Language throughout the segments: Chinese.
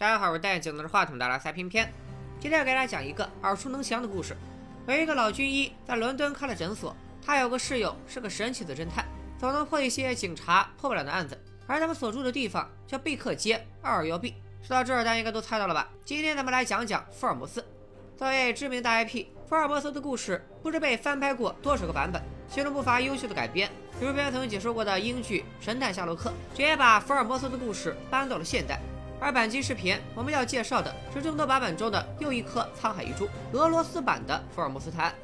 大家好，我是戴眼镜拿着话筒的拉塞偏偏。今天要给大家讲一个耳熟能详的故事。有一个老军医在伦敦开了诊所，他有个室友是个神奇的侦探，总能破一些警察破不了的案子。而他们所住的地方叫贝克街二二幺 B。说到这儿，大家应该都猜到了吧？今天咱们来讲讲福尔摩斯。作为知名大 IP，福尔摩斯的故事不知被翻拍过多少个版本，其中不乏优秀的改编。比如边曾解说过的英剧《神探夏洛克》，直接把福尔摩斯的故事搬到了现代。而本期视频我们要介绍的是众多版本中的又一颗沧海遗珠——俄罗斯版的福尔摩斯探案。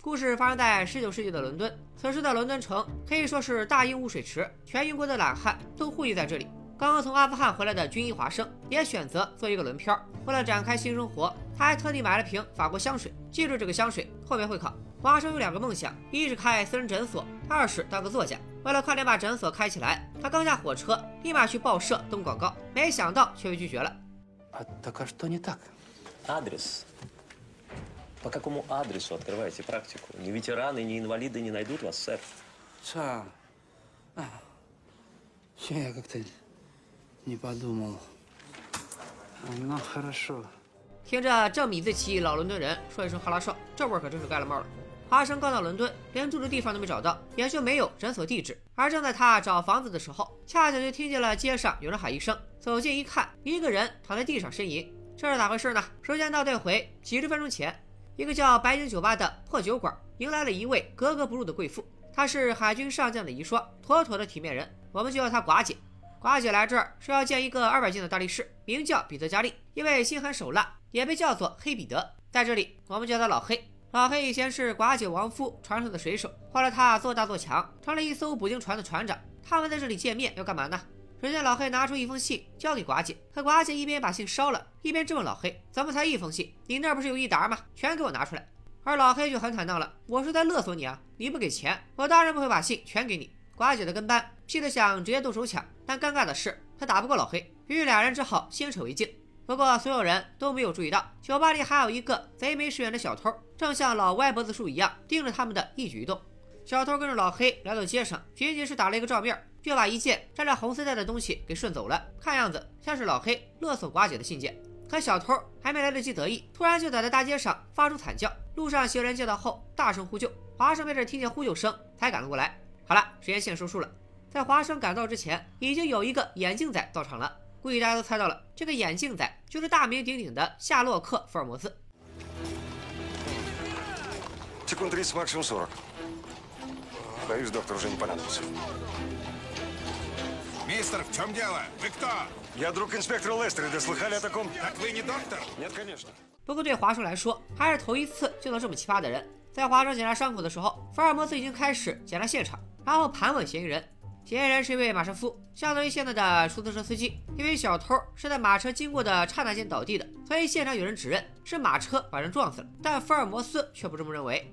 故事发生在19世纪的伦敦，此时的伦敦城可以说是大英污水池，全英国的懒汉都汇集在这里。刚刚从阿富汗回来的军医华生也选择做一个轮漂。为了展开新生活，他还特地买了瓶法国香水。记住这个香水，后面会考。华生有两个梦想：一是开私人诊所，二是当个作家。为了快点把诊所开起来，他刚下火车，立马去报社登广告，没想到却被拒绝了。听着这米字旗老伦敦人说一声“哈拉少”，这味儿可真是盖了帽了。华生刚到伦敦，连住的地方都没找到，也就没有诊所地址。而正在他找房子的时候，恰巧就听见了街上有人喊一声。走近一看，一个人躺在地上呻吟，这是咋回事呢？时间倒退回几十分钟前，一个叫白金酒吧的破酒馆迎来了一位格格不入的贵妇，她是海军上将的遗孀，妥妥的体面人，我们就叫她寡姐。寡姐来这儿是要见一个二百斤的大力士，名叫彼得·加利，因为心狠手辣，也被叫做黑彼得。在这里，我们叫他老黑。老黑以前是寡姐亡夫船上的水手，后来他做大做强，成了一艘捕鲸船的船长。他们在这里见面要干嘛呢？只见老黑拿出一封信交给寡姐，可寡姐一边把信烧了，一边质问老黑：“怎么才一封信？你那不是有一沓吗？全给我拿出来！”而老黑就很坦荡了：“我是在勒索你啊！你不给钱，我当然不会把信全给你。”寡姐的跟班气得想直接动手抢，但尴尬的是他打不过老黑，于是俩人只好先扯为敬。不过所有人都没有注意到，酒吧里还有一个贼眉鼠眼的小偷，正像老歪脖子树一样盯着他们的一举一动。小偷跟着老黑来到街上，仅仅是打了一个照面，就把一件沾着红丝带的东西给顺走了，看样子像是老黑勒索寡姐的信件。可小偷还没来得及得意，突然就倒在大街上发出惨叫。路上行人见到后大声呼救，华生被这听见呼救声才赶了过来。好了，时间线收束了。在华生赶到之前，已经有一个眼镜仔到场了。估计大家都猜到了，这个眼镜仔就是大名鼎鼎的夏洛克·福尔摩斯。不过对华生来说，还是头一次见到这么奇葩的人。在华生检查伤口的时候，福尔摩斯已经开始检查现场，然后盘问嫌疑人。嫌疑人是一位马车夫，相当于现在的出租车司机。因为小偷是在马车经过的刹那间倒地的，所以现场有人指认是马车把人撞死了。但福尔摩斯却不这么认为。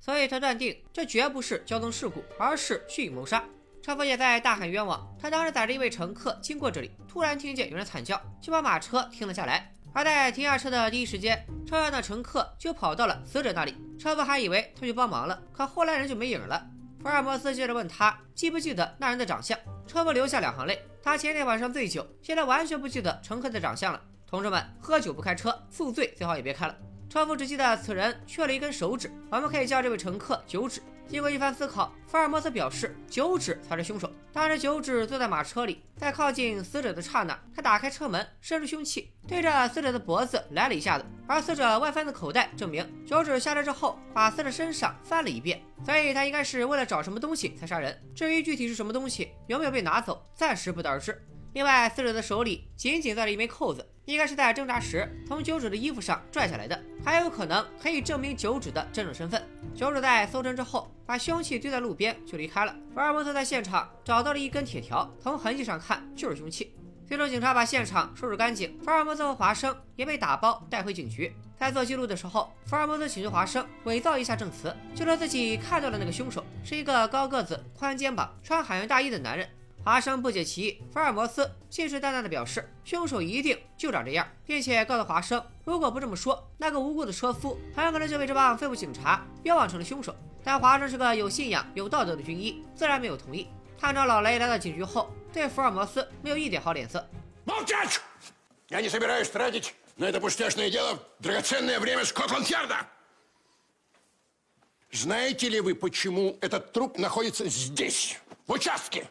所以他断定这绝不是交通事故，而是蓄意谋杀。车夫也在大喊冤枉。他当时载着一位乘客经过这里，突然听见有人惨叫，就把马车停了下来。而在停下车的第一时间，车上的乘客就跑到了死者那里。车夫还以为他去帮忙了，可后来人就没影了。福尔摩斯接着问他记不记得那人的长相。车夫流下两行泪，他前天晚上醉酒，现在完全不记得乘客的长相了。同志们，喝酒不开车，宿醉最好也别开了。车夫只记得此人缺了一根手指，我们可以叫这位乘客九指。经过一番思考，福尔摩斯表示九指才是凶手。当时九指坐在马车里，在靠近死者的刹那，他打开车门，伸出凶器，对着死者的脖子来了一下子。而死者外翻的口袋证明，九指下车之后把死者身上翻了一遍，所以他应该是为了找什么东西才杀人。至于具体是什么东西，有没有被拿走，暂时不得而知。另外，死者的手里紧紧攥着一枚扣子，应该是在挣扎时从九指的衣服上拽下来的，还有可能可以证明九指的真正身份。九指在搜身之后，把凶器丢在路边就离开了。福尔摩斯在现场找到了一根铁条，从痕迹上看就是凶器。最终，警察把现场收拾干净，福尔摩斯和华生也被打包带回警局。在做记录的时候，福尔摩斯请求华生伪造一下证词，就说自己看到的那个凶手是一个高个子、宽肩膀、穿海员大衣的男人。华生不解其意，福尔摩斯信誓旦旦地表示，凶手一定就长这样，并且告诉华生，如果不这么说，那个无辜的车夫很有可能就被这帮废物警察标榜成了凶手。但华生是个有信仰、有道德的军医，自然没有同意。探长老雷来到警局后，对福尔摩斯没有一点好脸色。на это пустяшное дело драгоценное время Скотланд-Ярда. Знаете ли вы, почему этот труп находится здесь, в участке?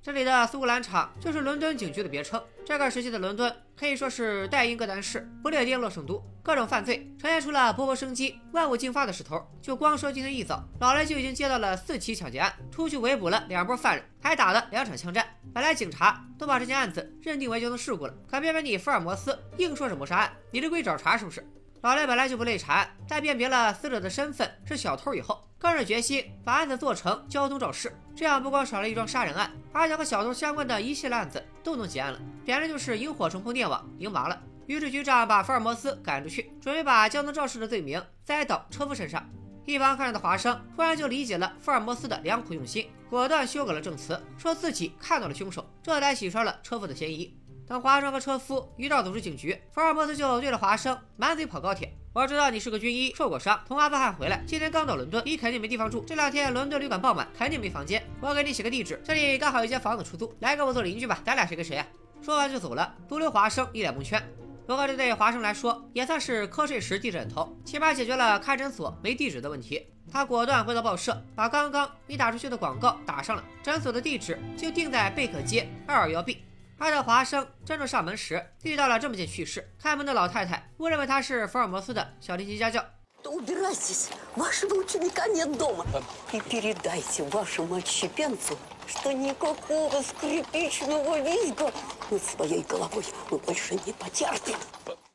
这里的苏格兰场就是伦敦警局的别称。这个时期的伦敦可以说是代英格丹市、不列颠洛圣都，各种犯罪呈现出了勃勃生机、万物竞发的势头。就光说今天一早，老雷就已经接到了四起抢劫案，出去围捕了两波犯人，还打了两场枪战。本来警察都把这件案子认定为交通事故了，可偏偏你福尔摩斯硬说是谋杀案，你这归找茬是不是？老雷本来就不累查案，在辨别了死者的身份是小偷以后，更是决心把案子做成交通肇事。这样不光少了一桩杀人案，而且和小偷相关的一系列案子都能结案了，简直就是萤火虫碰电网，赢麻了。于是局长把福尔摩斯赶出去，准备把交通肇事的罪名栽到车夫身上。一旁看着的华生突然就理解了福尔摩斯的良苦用心，果断修改了证词，说自己看到了凶手，这才洗刷了车夫的嫌疑。等华生和车夫一道走出警局，福尔摩斯就对着华生满嘴跑高铁。我知道你是个军医，受过伤，从阿富汗回来，今天刚到伦敦，你肯定没地方住。这两天伦敦旅馆爆满，肯定没房间。我给你写个地址，这里刚好有间房子出租，来跟我做邻居吧。咱俩谁跟谁啊？说完就走了，独留华生一脸蒙圈。不过这对华生来说也算是瞌睡时递枕头，起码解决了开诊所没地址的问题。他果断回到报社，把刚刚你打出去的广告打上了，诊所的地址就定在贝克街二二幺 B。而在华生真正上门时，遇到了这么件趣事。开门的老太太误认为他是福尔摩斯的小提琴家教。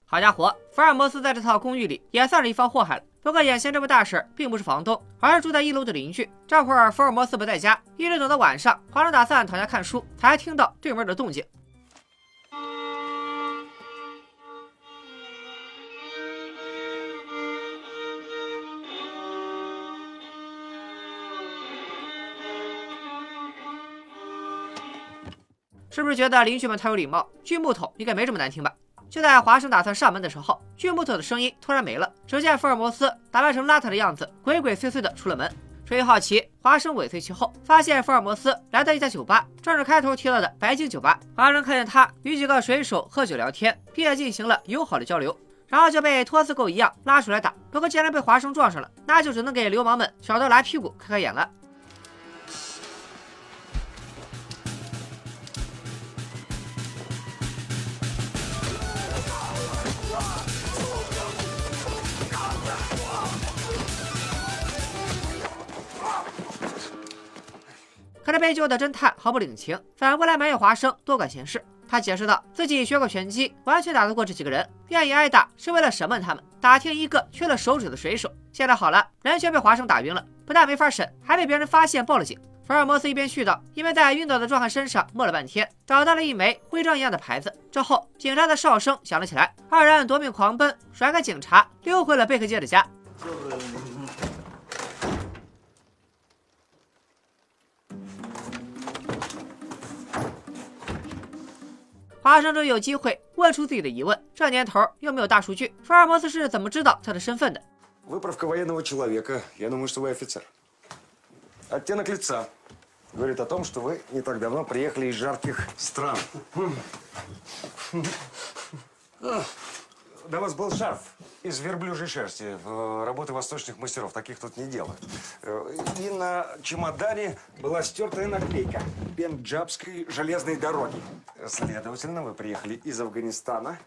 好家伙，福尔摩斯在这套公寓里也算是一方祸害了。不过眼前这位大婶并不是房东，而是住在一楼的邻居。这会儿福尔摩斯不在家，一直等到晚上，华生打算躺下看书，才听到对门的动静。是不是觉得邻居们太有礼貌？锯木头应该没这么难听吧？就在华生打算上门的时候，锯木头的声音突然没了。只见福尔摩斯打扮成邋遢的样子，鬼鬼祟祟的出了门。出于好奇，华生尾随其后，发现福尔摩斯来到一家酒吧，正是开头提到的白金酒吧。华生看见他与几个水手喝酒聊天，并且进行了友好的交流，然后就被托死狗一样拉出来打。不过既然被华生撞上了，那就只能给流氓们小刀拉屁股开开眼了。可这被救的侦探毫不领情，反过来埋怨华生多管闲事。他解释道，自己学过拳击，完全打得过这几个人，愿意挨打是为了审问他们，打听一个缺了手指的水手。现在好了，人却被华生打晕了，不但没法审，还被别人发现报了警。福尔摩斯一边絮叨，一边在晕倒的壮汉身上摸了半天，找到了一枚徽章一样的牌子。之后，警。察的哨声响了起来，二人夺命狂奔，甩开警。察，溜回了贝克街的家。华生终于有机会问出自己的疑问。这年头又没有大数据，福尔摩斯是怎么知道他的身份的？Выправка военного человека. Я думаю, что вы офицер. Оттенок лица говорит о том, что вы не так давно приехали из жарких стран. Да у вас был шарф из верблюжьей шерсти. Работы восточных мастеров. Таких тут не делают. И на чемодане была стертая наклейка Пенджабской железной дороги. Следовательно, вы приехали из Афганистана.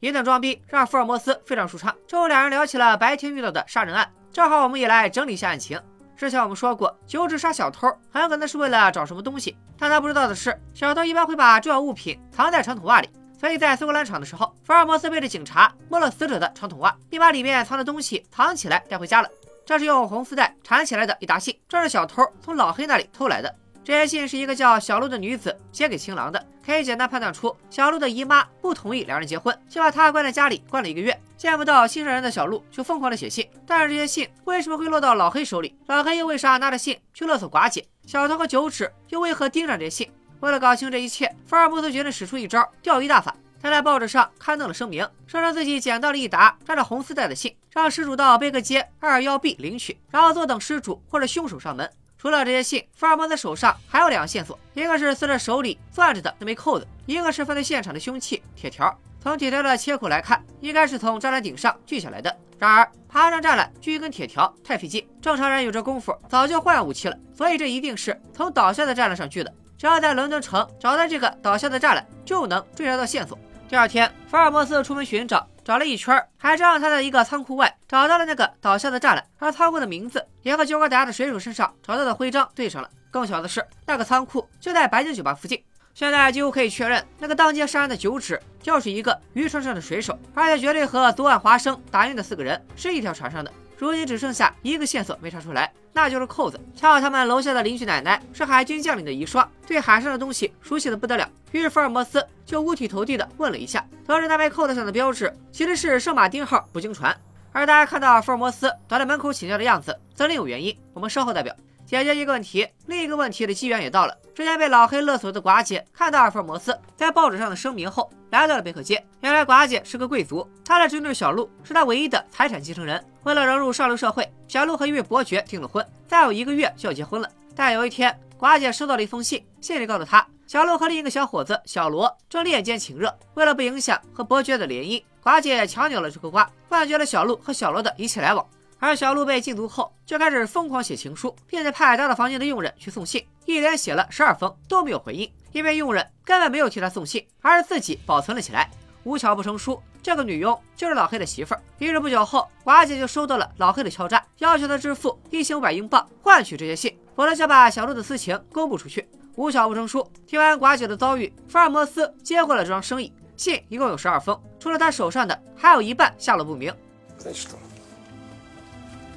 一顿装逼让福尔摩斯非常舒畅。之后两人聊起了白天遇到的杀人案，正好我们也来整理一下案情。之前我们说过，九指杀小偷很有可能是为了找什么东西，但他不知道的是，小偷一般会把重要物品藏在长筒袜里。 所以在苏格兰场的时候，福尔摩斯背着警察摸了死者的长筒袜，并把里面藏的东西藏起来带回家了。这是用红丝带缠起来的一沓信，这是小偷从老黑那里偷来的。这些信是一个叫小鹿的女子写给新郎的，可以简单判断出小鹿的姨妈不同意两人结婚，就把她关在家里关了一个月。见不到心上人的小鹿就疯狂的写信，但是这些信为什么会落到老黑手里？老黑又为啥拿着信去勒索寡姐？小偷和九尺又为何盯上这些信？为了搞清这一切，福尔摩斯决定使出一招钓鱼大法。他在报纸上刊登了声明，声称自己捡到了一沓扎着红丝带的信，让失主到贝克街二幺 B 领取，然后坐等失主或者凶手上门。除了这些信，福尔摩斯手上还有两个线索，一个是死者手里攥着的那枚扣子，一个是犯罪现场的凶器铁条。从铁条的切口来看，应该是从栅栏顶上锯下来的。然而，爬上栅栏锯一根铁条太费劲，正常人有这功夫早就换武器了，所以这一定是从倒下的栅栏上锯的。只要在伦敦城找到这个倒下的栅栏，就能追查到线索。第二天，福尔摩斯出门寻找，找了一圈，还是让他在一个仓库外找到了那个倒下的栅栏，而仓库的名字也和酒馆打的水手身上找到的徽章对上了。更巧的是，那个仓库就在白金酒吧附近。现在几乎可以确认，那个当街杀人的九指就是一个渔船上的水手，而且绝对和昨晚华生打晕的四个人是一条船上的。如今只剩下一个线索没查出来。那就是扣子。恰好他们楼下的邻居奶奶是海军将领的遗孀，对海上的东西熟悉的不得了。于是福尔摩斯就五体投地的问了一下，得知那枚扣子上的标志其实是圣马丁号捕鲸船。而大家看到福尔摩斯躲在门口请教的样子，则另有原因。我们稍后再表。解决一个问题，另一个问题的机缘也到了。之前被老黑勒索的寡姐看到福尔摩斯在报纸上的声明后，来到了贝克街。原来寡姐是个贵族，她的侄女小璐是她唯一的财产继承人。为了融入上流社会，小璐和一位伯爵订了婚，再有一个月就要结婚了。但有一天，寡姐收到了一封信，信里告诉她，小璐和另一个小伙子小罗正恋奸情热。为了不影响和伯爵的联姻，寡姐强扭了这颗瓜，断绝了小璐和小罗的一切来往。而小鹿被禁足后，就开始疯狂写情书，并且派到了房间的佣人去送信，一连写了十二封都没有回应，因为佣人根本没有替他送信，而是自己保存了起来。无巧不成书，这个女佣就是老黑的媳妇儿。于是不久后，寡姐就收到了老黑的敲诈，要求他支付一千五百英镑换取这些信，否则就把小鹿的私情公布出去。无巧不成书，听完寡姐的遭遇，福尔摩斯接过了这桩生意。信一共有十二封，除了他手上的，还有一半下落不明。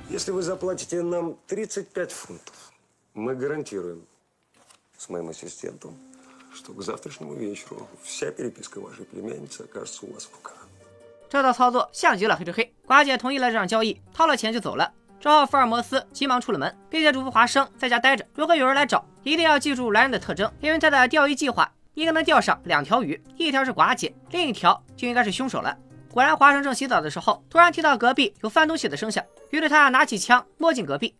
Если вы заплатите нам 35 фунтов, мы гарантируем с моим ассистентом, что к завтрашнему вечеру вся переписка вашей племянницы окажется у вас в руках. 这套操作像极了黑吃黑。寡姐同意了这场交易，掏了钱就走了。之后，福尔摩斯急忙出了门，并且嘱咐华生在家待着。如果有人来找，一定要记住来人的特征，因为他的钓鱼计划应该能钓上两条鱼，一条是寡姐，另一条就应该是凶手了。 果然，华生正洗澡的时候，突然听到隔壁有翻东西的声响。于是他拿起枪摸进隔壁。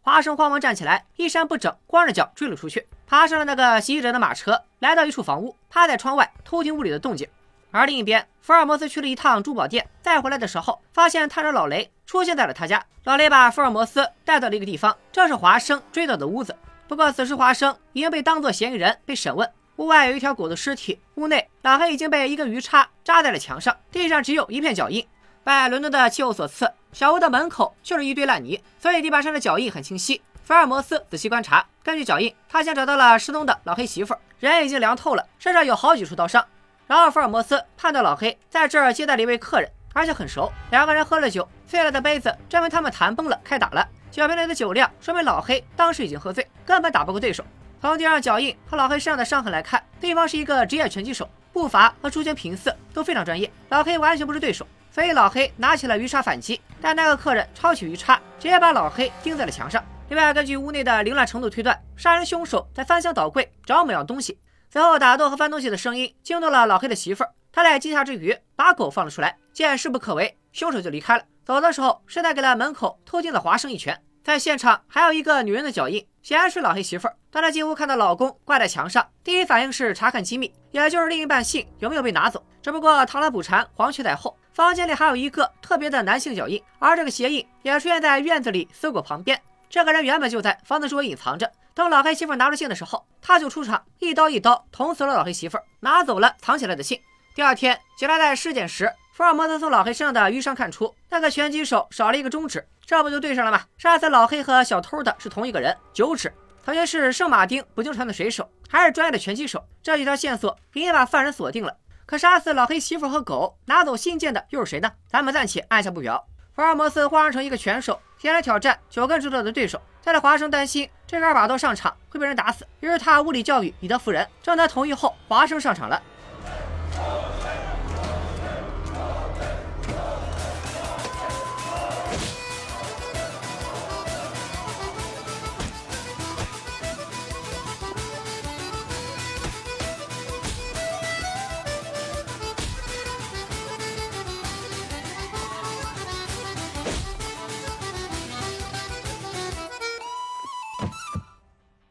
华生慌忙站起来，衣衫不整，光着脚追了出去，爬上了那个袭击者的马车，来到一处房屋，趴在窗外偷听屋里的动静。而另一边，福尔摩斯去了一趟珠宝店，再回来的时候，发现探长老雷。出现在了他家，老雷把福尔摩斯带到了一个地方，这是华生追到的屋子。不过此时华生已经被当作嫌疑人被审问。屋外有一条狗的尸体，屋内老黑已经被一根鱼叉扎在了墙上，地上只有一片脚印。拜伦敦的气候所赐，小屋的门口就是一堆烂泥，所以地板上的脚印很清晰。福尔摩斯仔细观察，根据脚印，他先找到了失踪的老黑媳妇，人已经凉透了，身上有好几处刀伤。然后福尔摩斯判断老黑在这儿接待了一位客人。而且很熟，两个人喝了酒，碎了的杯子证明他们谈崩了，开打了。酒瓶里的酒量说明老黑当时已经喝醉，根本打不过对手。从地上脚印和老黑身上的伤痕来看，对方是一个职业拳击手，步伐和出拳频次都非常专业。老黑完全不是对手，所以老黑拿起了鱼叉反击，但那个客人抄起鱼叉，直接把老黑钉在了墙上。另外，根据屋内的凌乱程度推断，杀人凶手在翻箱倒柜找某样东西，随后打斗和翻东西的声音惊动了老黑的媳妇儿。他在惊吓之余，把狗放了出来。见势不可为，凶手就离开了。走的时候，顺带给了门口偷听的华生一拳。在现场还有一个女人的脚印，显然是老黑媳妇儿。当她进屋看到老公挂在墙上，第一反应是查看机密，也就是另一半信有没有被拿走。只不过螳螂捕蝉，黄雀在后，房间里还有一个特别的男性脚印，而这个鞋印也出现在院子里搜狗旁边。这个人原本就在房子周围隐藏着。等老黑媳妇拿出信的时候，他就出场，一刀一刀捅死了老黑媳妇儿，拿走了藏起来的信。第二天，警察在尸检时，福尔摩斯从老黑身上的淤伤看出，那个拳击手少了一个中指，这不就对上了吗？杀死老黑和小偷的是同一个人，九指，曾经是圣马丁捕鲸船的水手，还是专业的拳击手，这几条线索已经把犯人锁定了。可杀死老黑媳妇和狗，拿走信件的又是谁呢？咱们暂且按下不表。福尔摩斯化妆成一个拳手，前来挑战九根指头的对手。在这华生担心这个二把刀上场会被人打死，于是他物理教育以德服人，让他同意后，华生上场了。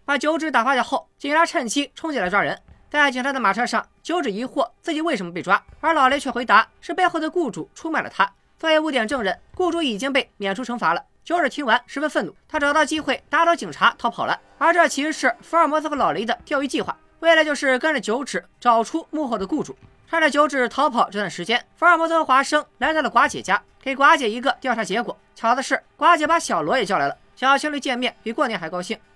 把九指打趴下后，警察趁机冲进来抓人。在警察的马车上，九指疑惑自己为什么被抓，而老雷却回答是背后的雇主出卖了他。作为污点证人，雇主已经被免除惩罚了。九指听完十分愤怒，他找到机会打倒警察逃跑了。而这其实是福尔摩斯和老雷的钓鱼计划，为了就是跟着九指找出幕后的雇主。趁着九指逃跑这段时间，福尔摩斯和华生来到了寡姐家，给寡姐一个调查结果。巧的是，寡姐把小罗也叫来了。小情侣见面比过年还高兴。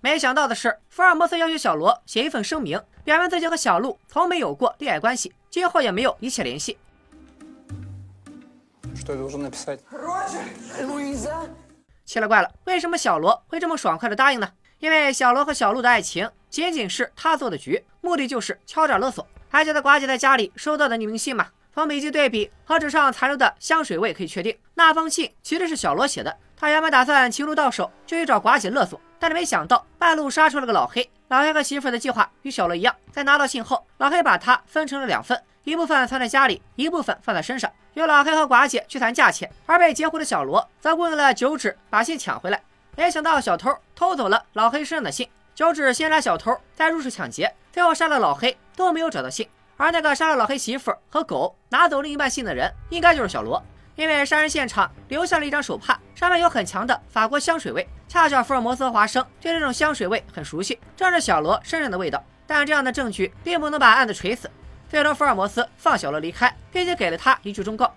没想到的是，福尔摩斯要求小罗写一份声明，表明自己和小鹿从没有过恋爱关系，今后也没有一切联系。奇了怪了，为什么小罗会这么爽快的答应呢？因为小罗和小鹿的爱情仅仅是他做的局，目的就是敲诈勒索。还记得寡姐在家里收到的匿名信吗？从笔迹对比和纸上残留的香水味可以确定，那封信其实是小罗写的。他原本打算情路到手就去找寡姐勒索，但是没想到半路杀出了个老黑。老黑和媳妇的计划与小罗一样，在拿到信后，老黑把它分成了两份，一部分藏在家里，一部分放在身上。由老黑和寡姐去谈价钱，而被截胡的小罗则雇佣了九指把信抢回来。没想到小偷偷走了老黑身上的信，九指先杀小偷，再入室抢劫，最后杀了老黑，都没有找到信。而那个杀了老黑媳妇和狗，拿走另一半信的人，应该就是小罗。因为杀人现场留下了一张手帕，上面有很强的法国香水味，恰巧福尔摩斯和华生对这种香水味很熟悉，正是小罗身上的味道。但这样的证据并不能把案子锤死。最终，福尔摩斯放小罗离开，并且给了他一句忠告：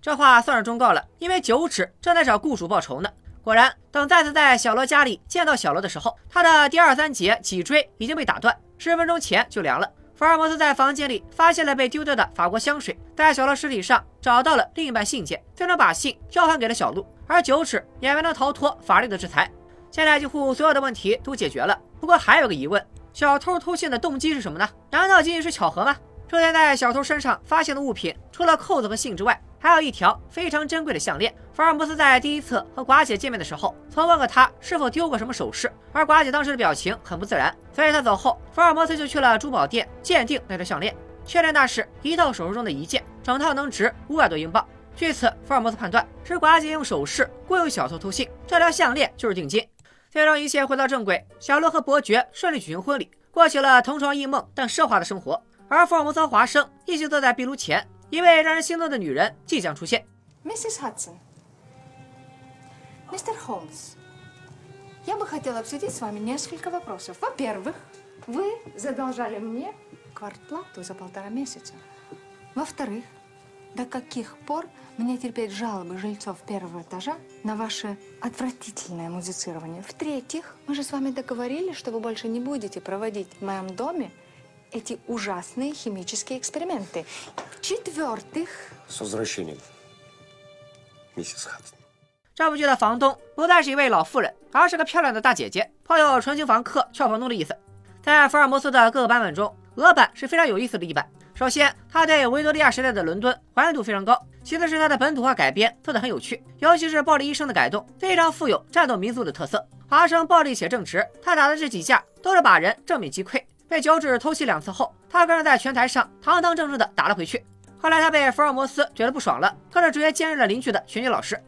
这话算是忠告了，因为九尺正在找雇主报仇呢。果然，等再次在小罗家里见到小罗的时候，他的第二三节脊椎已经被打断。十分钟前就凉了。福尔摩斯在房间里发现了被丢掉的法国香水，在小罗尸体上找到了另一半信件，最终把信交还给了小鹿。而九尺也没能逃脱法律的制裁。现在几乎所有的问题都解决了，不过还有个疑问：小偷偷信的动机是什么呢？难道仅仅是巧合吗？出现在小偷身上发现的物品，除了扣子和信之外，还有一条非常珍贵的项链。福尔摩斯在第一次和寡姐见面的时候，曾问过他是否丢过什么首饰，而寡姐当时的表情很不自然，所以他走后，福尔摩斯就去了珠宝店鉴定那条项链，确认那是一套首饰中的一件，整套能值五百多英镑。据此，福尔摩斯判断是寡姐用首饰雇佣小偷偷信，这条项链就是定金。最终一切回到正轨，小罗和伯爵顺利举行婚礼，过起了同床异梦但奢华的生活。而福尔摩斯和华生一起坐在壁炉前。一位让人心动的女人即将出现。Mrs. Hudson, Mr. Holmes, я бы хотела обсудить с вами несколько вопросов. Во-первых, вы задолжали мне квартплату за полтора месяца. Во-вторых, до каких пор мне терпеть жалобы жильцов первого этажа на ваше отвратительное музицирование? В-третьих, мы же с вами договорились, что вы больше не будете проводить в моем доме эти ужасные химические эксперименты. В-четвертых... С возвращением, миссис Хадсон. 这部剧的房东不再是一位老妇人，而是个漂亮的大姐姐，颇有纯情房客俏房东的意思。在福尔摩斯的各个版本中，俄版是非常有意思的一版。首先，他对维多利亚时代的伦敦还原度非常高；其次是他的本土化改编做得很有趣，尤其是暴力医生的改动，非常富有战斗民族的特色。华生暴力且正直，他打的这几架都是把人正面击溃。 被脚趾偷袭两次后，他更是在拳台上堂堂正正的打了回去。后来他被福尔摩斯觉得不爽了，更是直接兼任了邻居的拳击老师。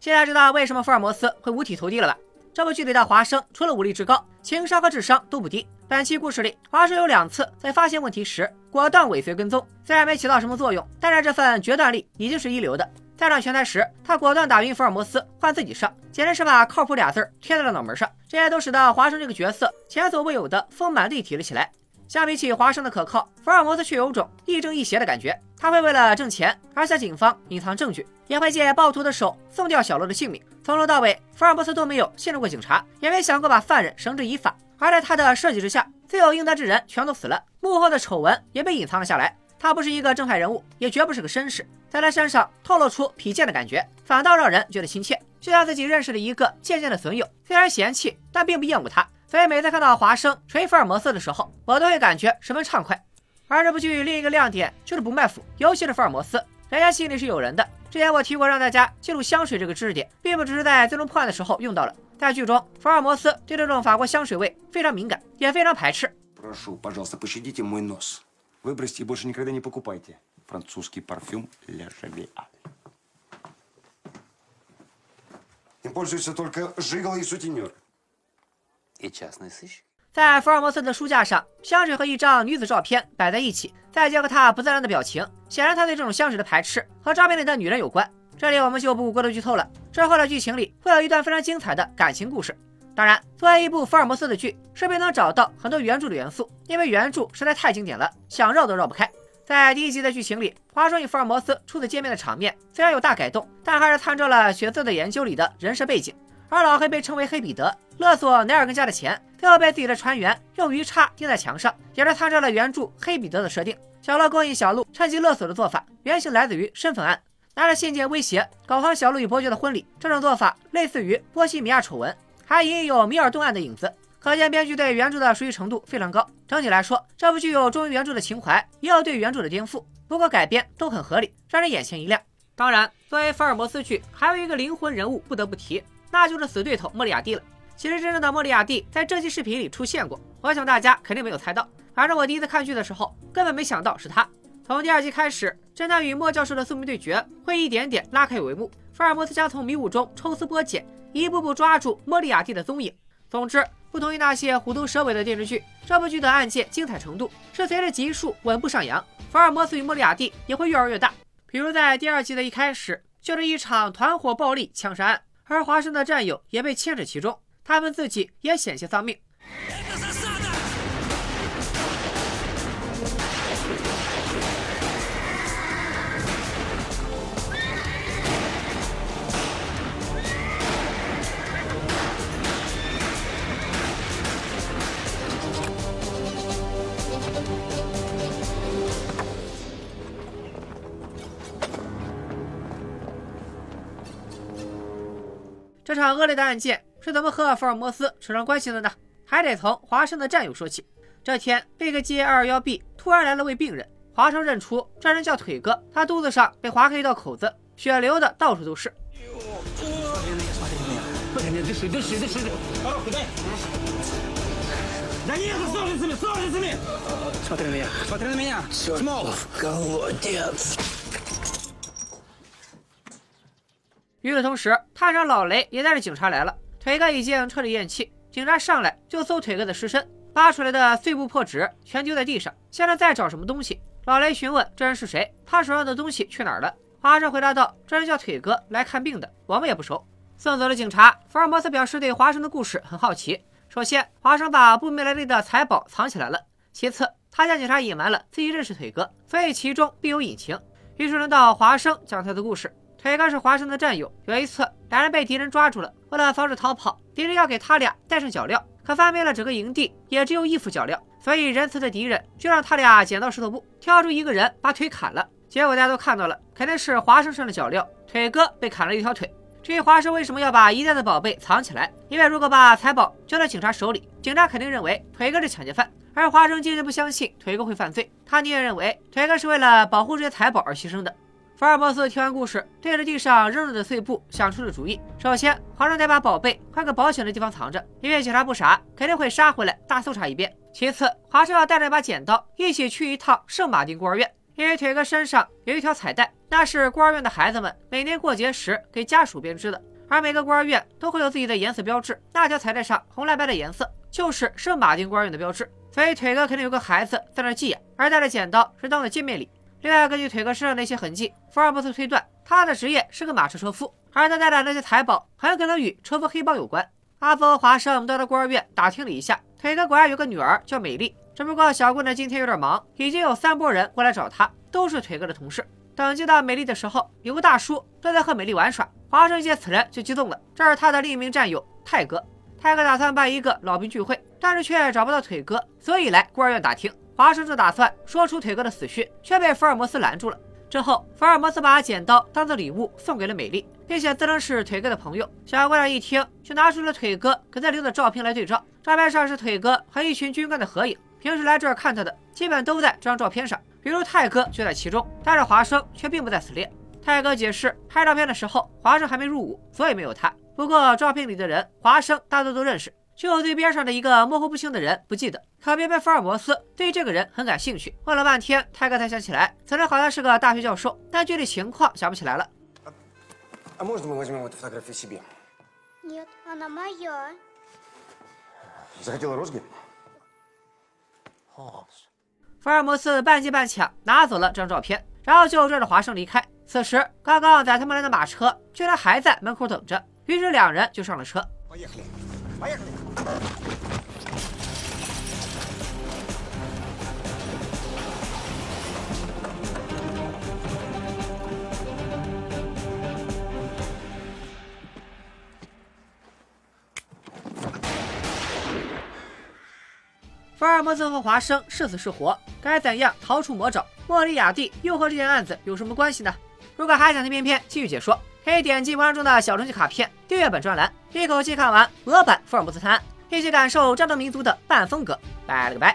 现在知道为什么福尔摩斯会五体投地了吧？这部剧里的华生除了武力值高，情商和智商都不低。本期故事里，华生有两次在发现问题时果断尾随跟踪，虽然没起到什么作用，但是这份决断力已经是一流的。在上拳台时，他果断打晕福尔摩斯，换自己上，简直是把靠谱俩字贴在了脑门上。这些都使得华生这个角色前所未有的丰满立体了起来。相比起华生的可靠，福尔摩斯却有种亦正亦邪的感觉。他会为了挣钱而向警方隐藏证据，也会借暴徒的手送掉小罗的性命。从头到尾，福尔摩斯都没有信任过警察，也没想过把犯人绳之以法。而在他的设计之下，罪有应得之人全都死了，幕后的丑闻也被隐藏了下来。他不是一个正派人物，也绝不是个绅士，在他身上透露出痞贱的感觉，反倒让人觉得亲切，就像自己认识的一个渐渐的损友。虽然嫌弃，但并不厌恶他。所以每次看到华生锤福尔摩斯的时候，我都会感觉十分畅快。而这部剧另一个亮点就是不卖腐，尤其是福尔摩斯，人家心里是有人的。之前我提过让大家记录香水这个知识点，并不只是在最终破案的时候用到了。在剧中，福尔摩斯对这种法国香水味非常敏感，也非常排斥。Прошу, пожалуйста, пощадите мой нос. Выбросьте и больше никогда не покупайте. Французский парфюм Ля Жавиаль. Им пользуются только жиголы и сутенеры. И частный сыщик. 在福尔摩斯的书架上，香水和一张女子照片摆在一起，再结合他不自然的表情，显然他对这种香水的排斥和照片里的女人有关。这里我们就不过多剧透了。之后的剧情里会有一段非常精彩的感情故事。当然，作为一部福尔摩斯的剧，势必能找到很多原著的元素，因为原著实在太经典了，想绕都绕不开。在第一集的剧情里，华生与福尔摩斯初次见面的场面虽然有大改动，但还是参照了《血色的研究》里的人设背景。而老黑被称为黑彼得，勒索奈尔根家的钱，最后被自己的船员用鱼叉钉在墙上，也是参照了原著黑彼得的设定。小乐勾引小鹿，趁机勒索的做法，原型来自于身份案，拿着信件威胁搞黄小鹿与伯爵的婚礼。这种做法类似于波西米亚丑闻，还隐有米尔顿案的影子，可见编剧对原著的熟悉程度非常高。整体来说，这部剧有忠于原著的情怀，也有对原著的颠覆，不过改编都很合理，让人眼前一亮。当然，作为福尔摩斯剧，还有一个灵魂人物不得不提。那就是死对头莫里亚蒂了。其实真正的莫里亚蒂在这期视频里出现过，我想大家肯定没有猜到。反正我第一次看剧的时候，根本没想到是他。从第二季开始，侦探与莫教授的宿命对决会一点点拉开帷幕，福尔摩斯将从迷雾中抽丝剥茧，一步步抓住莫里亚蒂的踪影。总之，不同于那些虎头蛇尾的电视剧，这部剧的案件精彩程度是随着集数稳步上扬。福尔摩斯与莫里亚蒂也会越玩越大。比如在第二季的一开始，就是一场团伙暴力枪杀案。而华生的战友也被牵扯其中，他们自己也险些丧命。这场恶劣的案件是怎么和福尔摩斯扯上关系的呢？还得从华生的战友说起。这天，贝克街 221B 突然来了位病人，华生认出这人叫腿哥，他肚子上被划开一道口子，血流的到处都是。与此同时，探长老雷也带着警察来了。腿哥已经彻底咽气，警察上来就搜腿哥的尸身，扒出来的碎布破纸全丢在地上，像是在找什么东西。老雷询问这人是谁，他手上的东西去哪儿了？华生回答道：“这人叫腿哥，来看病的，我们也不熟。”送走了警察，福尔摩斯表示对华生的故事很好奇。首先，华生把不明来历的财宝藏起来了；其次，他向警察隐瞒了自己认识腿哥，所以其中必有隐情。于是轮到华生讲他的故事。腿哥是华生的战友，有一次两人被敌人抓住了，为了防止逃跑，敌人要给他俩带上脚镣，可翻遍了整个营地也只有一副脚镣，所以仁慈的敌人就让他俩剪刀石头布，挑出一个人把腿砍了。结果大家都看到了，肯定是华生上的脚镣，腿哥被砍了一条腿。至于华生为什么要把一袋的宝贝藏起来，因为如果把财宝交到警察手里，警察肯定认为腿哥是抢劫犯，而华生坚决不相信腿哥会犯罪，他宁愿认为腿哥是为了保护这些财宝而牺牲的。福尔摩斯听完故事，对着地上扔着的碎布想出了主意。首先，华生得把宝贝换个保险的地方藏着，因为警察不傻，肯定会杀回来大搜查一遍。其次，华生要带着一把剪刀，一起去一趟圣马丁孤儿院，因为腿哥身上有一条彩带，那是孤儿院的孩子们每年过节时给家属编织的。而每个孤儿院都会有自己的颜色标志，那条彩带上红蓝白的颜色就是圣马丁孤儿院的标志。所以腿哥肯定有个孩子在那寄养，而带着剪刀是当的见面礼。另外，根据腿哥身上那些痕迹，福尔摩斯推断他的职业是个马车车夫，而他带的那些财宝很可能与车夫黑帮有关。阿福和华生到孤儿院打听了一下，腿哥果然有个女儿叫美丽，只不过小姑娘今天有点忙，已经有三波人过来找她，都是腿哥的同事。等见到美丽的时候，有个大叔正在和美丽玩耍。华生见此人就激动了，这是他的另一名战友泰哥。泰哥打算办一个老兵聚会，但是却找不到腿哥，所以来孤儿院打听。华生正打算说出腿哥的死讯，却被福尔摩斯拦住了。之后，福尔摩斯把剪刀当做礼物送给了美丽，并且自称是腿哥的朋友。小姑娘一听，就拿出了腿哥给他留的照片来对照。照片上是腿哥和一群军官的合影。平时来这儿看他的，基本都在这张照片上。比如泰哥就在其中，但是华生却并不在此列。泰哥解释，拍照片的时候华生还没入伍，所以没有他。不过照片里的人，华生大多都认识，就对边上的一个模糊不清的人不记得。可偏偏福尔摩斯对这个人很感兴趣。问了半天泰哥才想起来此人好像是个大学教授但具体情况想不起来了。福尔摩斯半接半抢拿走了这张照片然后就拽着华生离开。此时刚刚载他们来的马车居然还在门口等着于是两人就上了车。哎呀福尔摩斯和华生是死是活该怎样逃出魔爪莫里亚蒂又和这件案子有什么关系呢？如果还想听片片继续解说。可以点击文章中的小程序卡片订阅本专栏，一口气看完俄版福尔摩斯探案，一起感受战斗民族的办案风格。拜了个拜。